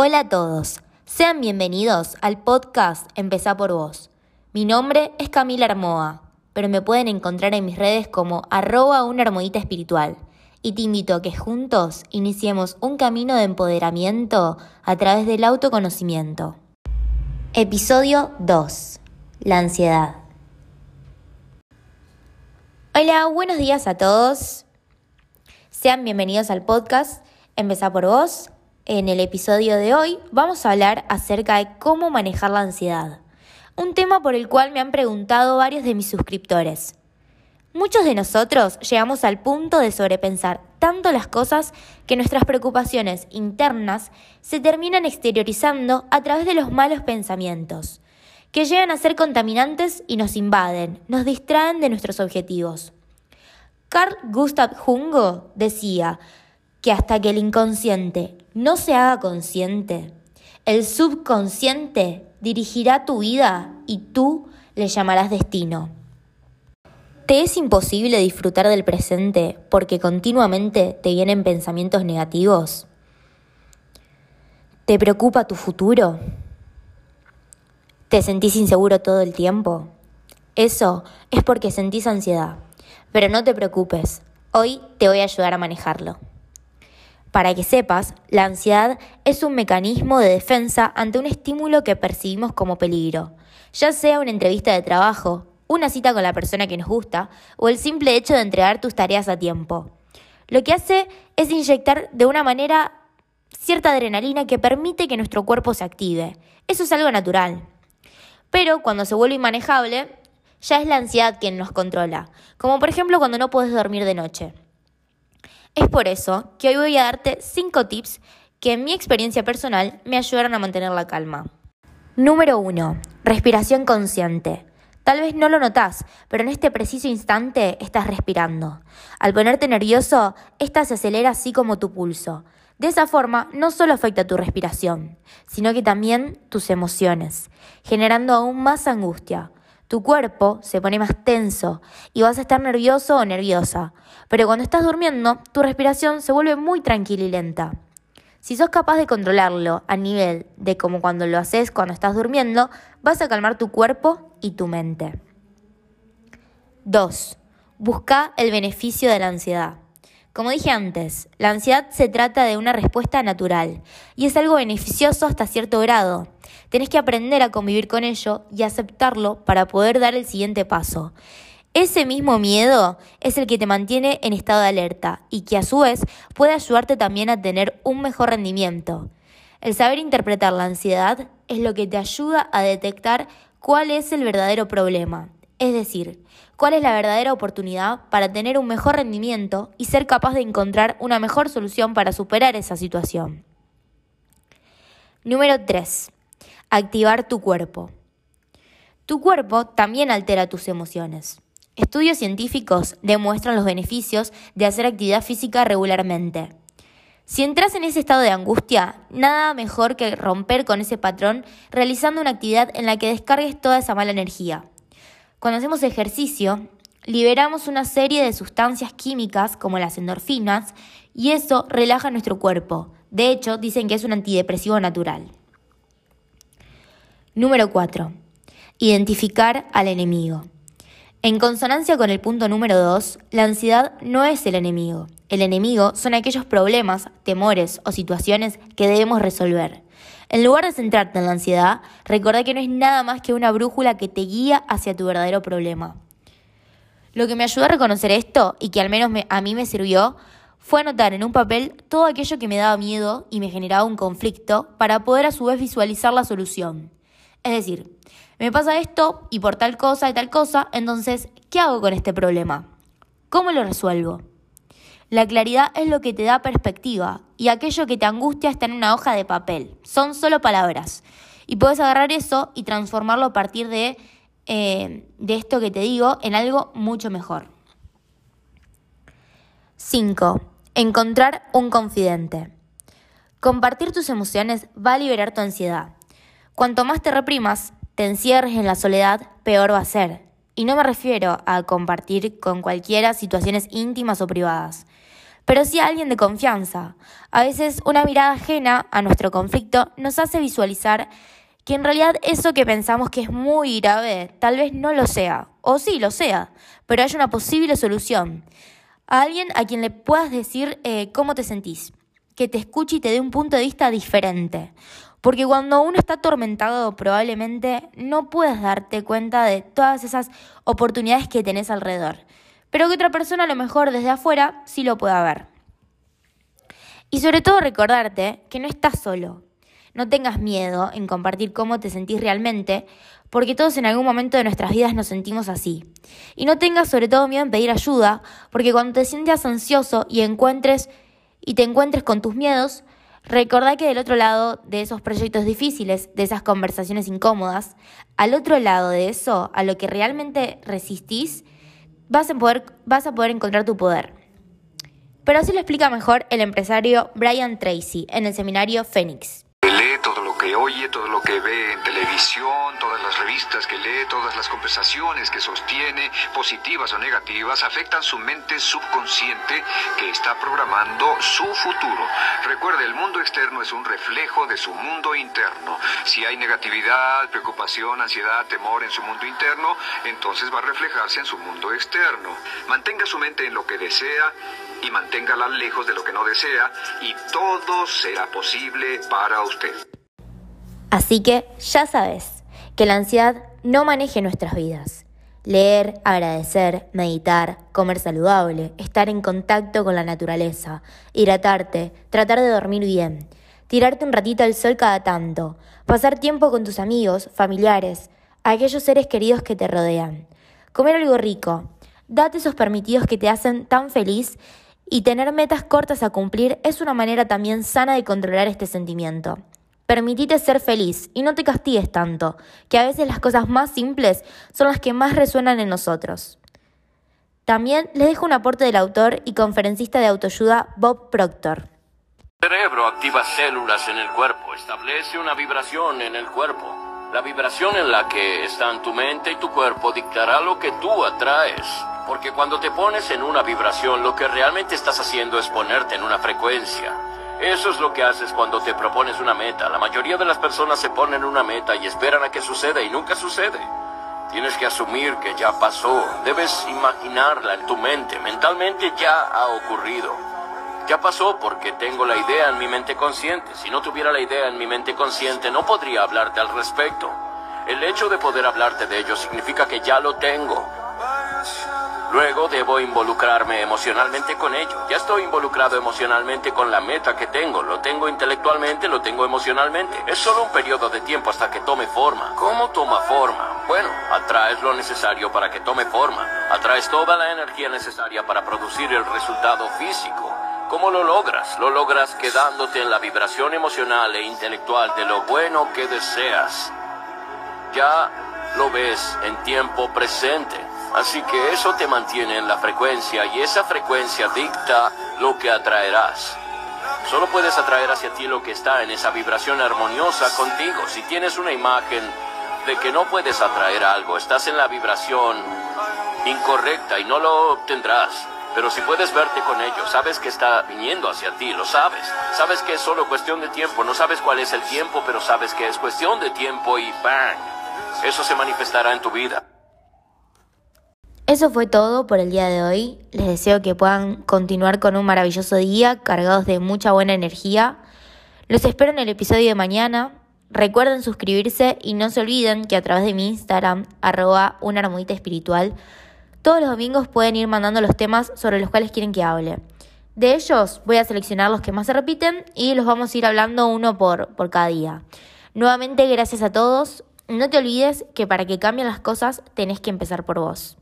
Hola a todos, sean bienvenidos al podcast Empezá por vos. Mi nombre es Camila Armoa, pero me pueden encontrar en mis redes como arroba una armodita espiritual. Y te invito a que juntos iniciemos un camino de empoderamiento a través del autoconocimiento. Episodio 2. La ansiedad. Hola, buenos días a todos. Sean bienvenidos al podcast Empezá por vos. En el episodio de hoy vamos a hablar acerca de cómo manejar la ansiedad, un tema por el cual me han preguntado varios de mis suscriptores. Muchos de nosotros llegamos al punto de sobrepensar tanto las cosas que nuestras preocupaciones internas se terminan exteriorizando a través de los malos pensamientos, que llegan a ser contaminantes y nos invaden, nos distraen de nuestros objetivos. Carl Gustav Jungo decía que hasta que el inconsciente no se haga consciente. El subconsciente dirigirá tu vida y tú le llamarás destino. ¿Te es imposible disfrutar del presente porque continuamente te vienen pensamientos negativos? ¿Te preocupa tu futuro? ¿Te sentís inseguro todo el tiempo? Eso es porque sentís ansiedad. Pero no te preocupes, hoy te voy a ayudar a manejarlo. Para que sepas, la ansiedad es un mecanismo de defensa ante un estímulo que percibimos como peligro, ya sea una entrevista de trabajo, una cita con la persona que nos gusta o el simple hecho de entregar tus tareas a tiempo. Lo que hace es inyectar de una manera cierta adrenalina que permite que nuestro cuerpo se active. Eso es algo natural. Pero cuando se vuelve inmanejable, ya es la ansiedad quien nos controla, como por ejemplo cuando no puedes dormir de noche. Es por eso que hoy voy a darte 5 tips que en mi experiencia personal me ayudaron a mantener la calma. Número 1. Respiración consciente. Tal vez no lo notas, pero en este preciso instante estás respirando. Al ponerte nervioso, esta se acelera así como tu pulso. De esa forma, no solo afecta tu respiración, sino que también tus emociones, generando aún más angustia, tu cuerpo se pone más tenso y vas a estar nervioso o nerviosa. Pero cuando estás durmiendo, tu respiración se vuelve muy tranquila y lenta. Si sos capaz de controlarlo a nivel de como cuando lo haces cuando estás durmiendo, vas a calmar tu cuerpo y tu mente. 2. Busca el beneficio de la ansiedad. Como dije antes, la ansiedad se trata de una respuesta natural y es algo beneficioso hasta cierto grado. Tenés que aprender a convivir con ello y aceptarlo para poder dar el siguiente paso. Ese mismo miedo es el que te mantiene en estado de alerta y que a su vez puede ayudarte también a tener un mejor rendimiento. El saber interpretar la ansiedad es lo que te ayuda a detectar cuál es el verdadero problema es decir, cuál es la verdadera oportunidad para tener un mejor rendimiento y ser capaz de encontrar una mejor solución para superar esa situación. Número 3. Activar tu cuerpo. Tu cuerpo también altera tus emociones. Estudios científicos demuestran los beneficios de hacer actividad física regularmente. Si entras en ese estado de angustia, nada mejor que romper con ese patrón realizando una actividad en la que descargues toda esa mala energía. Cuando hacemos ejercicio, liberamos una serie de sustancias químicas como las endorfinas y eso relaja nuestro cuerpo. De hecho, dicen que es un antidepresivo natural. Número 4. Identificar al enemigo. En consonancia con el punto número 2, la ansiedad no es el enemigo. El enemigo son aquellos problemas, temores o situaciones que debemos resolver. En lugar de centrarte en la ansiedad, recuerda que no es nada más que una brújula que te guía hacia tu verdadero problema. Lo que me ayudó a reconocer esto, y que al menos a mí me sirvió, fue anotar en un papel todo aquello que me daba miedo y me generaba un conflicto para poder a su vez visualizar la solución. Es decir, me pasa esto y por tal cosa y tal cosa, entonces, ¿qué hago con este problema? ¿Cómo lo resuelvo? La claridad es lo que te da perspectiva y aquello que te angustia está en una hoja de papel. Son solo palabras. Y puedes agarrar eso y transformarlo a partir de, eh, de esto que te digo en algo mucho mejor. 5. Encontrar un confidente. Compartir tus emociones va a liberar tu ansiedad. Cuanto más te reprimas, te encierres en la soledad, peor va a ser. Y no me refiero a compartir con cualquiera situaciones íntimas o privadas. pero sí a alguien de confianza. A veces una mirada ajena a nuestro conflicto nos hace visualizar que en realidad eso que pensamos que es muy grave tal vez no lo sea, o sí lo sea, pero hay una posible solución. A alguien a quien le puedas decir eh, cómo te sentís, que te escuche y te dé un punto de vista diferente. Porque cuando uno está atormentado probablemente no puedes darte cuenta de todas esas oportunidades que tenés alrededor, pero que otra persona a lo mejor desde afuera sí lo pueda ver. Y sobre todo recordarte que no estás solo, no tengas miedo en compartir cómo te sentís realmente, porque todos en algún momento de nuestras vidas nos sentimos así. Y no tengas sobre todo miedo en pedir ayuda, porque cuando te sientas ansioso y encuentres y te encuentres con tus miedos, recordá que del otro lado de esos proyectos difíciles, de esas conversaciones incómodas, al otro lado de eso, a lo que realmente resistís, vas a poder, vas a poder encontrar tu poder. Pero así lo explica mejor el empresario Brian Tracy en el seminario Phoenix oye, todo lo que ve en televisión, todas las revistas que lee, todas las conversaciones que sostiene, positivas o negativas, afectan su mente subconsciente que está programando su futuro. Recuerde, el mundo externo es un reflejo de su mundo interno. Si hay negatividad, preocupación, ansiedad, temor en su mundo interno, entonces va a reflejarse en su mundo externo. Mantenga su mente en lo que desea y manténgala lejos de lo que no desea y todo será posible para usted. Así que ya sabes, que la ansiedad no maneje nuestras vidas. Leer, agradecer, meditar, comer saludable, estar en contacto con la naturaleza, hidratarte, tratar de dormir bien, tirarte un ratito al sol cada tanto, pasar tiempo con tus amigos, familiares, aquellos seres queridos que te rodean, comer algo rico, date esos permitidos que te hacen tan feliz y tener metas cortas a cumplir es una manera también sana de controlar este sentimiento. Permitite ser feliz y no te castigues tanto, que a veces las cosas más simples son las que más resuenan en nosotros. También les dejo un aporte del autor y conferencista de autoayuda Bob Proctor. El cerebro activa células en el cuerpo, establece una vibración en el cuerpo. La vibración en la que están tu mente y tu cuerpo dictará lo que tú atraes. Porque cuando te pones en una vibración, lo que realmente estás haciendo es ponerte en una frecuencia. Eso es lo que haces cuando te propones una meta. La mayoría de las personas se ponen una meta y esperan a que suceda y nunca sucede. Tienes que asumir que ya pasó. Debes imaginarla en tu mente. Mentalmente ya ha ocurrido. Ya pasó porque tengo la idea en mi mente consciente. Si no tuviera la idea en mi mente consciente, no podría hablarte al respecto. El hecho de poder hablarte de ello significa que ya lo tengo. Luego debo involucrarme emocionalmente con ello. Ya estoy involucrado emocionalmente con la meta que tengo. Lo tengo intelectualmente, lo tengo emocionalmente. Es solo un periodo de tiempo hasta que tome forma. ¿Cómo toma forma? Bueno, atraes lo necesario para que tome forma. Atraes toda la energía necesaria para producir el resultado físico. ¿Cómo lo logras? Lo logras quedándote en la vibración emocional e intelectual de lo bueno que deseas. Ya lo ves en tiempo presente. Así que eso te mantiene en la frecuencia y esa frecuencia dicta lo que atraerás. Solo puedes atraer hacia ti lo que está en esa vibración armoniosa contigo. Si tienes una imagen de que no puedes atraer algo, estás en la vibración incorrecta y no lo obtendrás. Pero si puedes verte con ello, sabes que está viniendo hacia ti, lo sabes. Sabes que es solo cuestión de tiempo, no sabes cuál es el tiempo, pero sabes que es cuestión de tiempo y ¡bang! Eso se manifestará en tu vida. Eso fue todo por el día de hoy. Les deseo que puedan continuar con un maravilloso día cargados de mucha buena energía. Los espero en el episodio de mañana. Recuerden suscribirse y no se olviden que a través de mi Instagram, arroba una espiritual, todos los domingos pueden ir mandando los temas sobre los cuales quieren que hable. De ellos voy a seleccionar los que más se repiten y los vamos a ir hablando uno por, por cada día. Nuevamente, gracias a todos. No te olvides que para que cambien las cosas tenés que empezar por vos.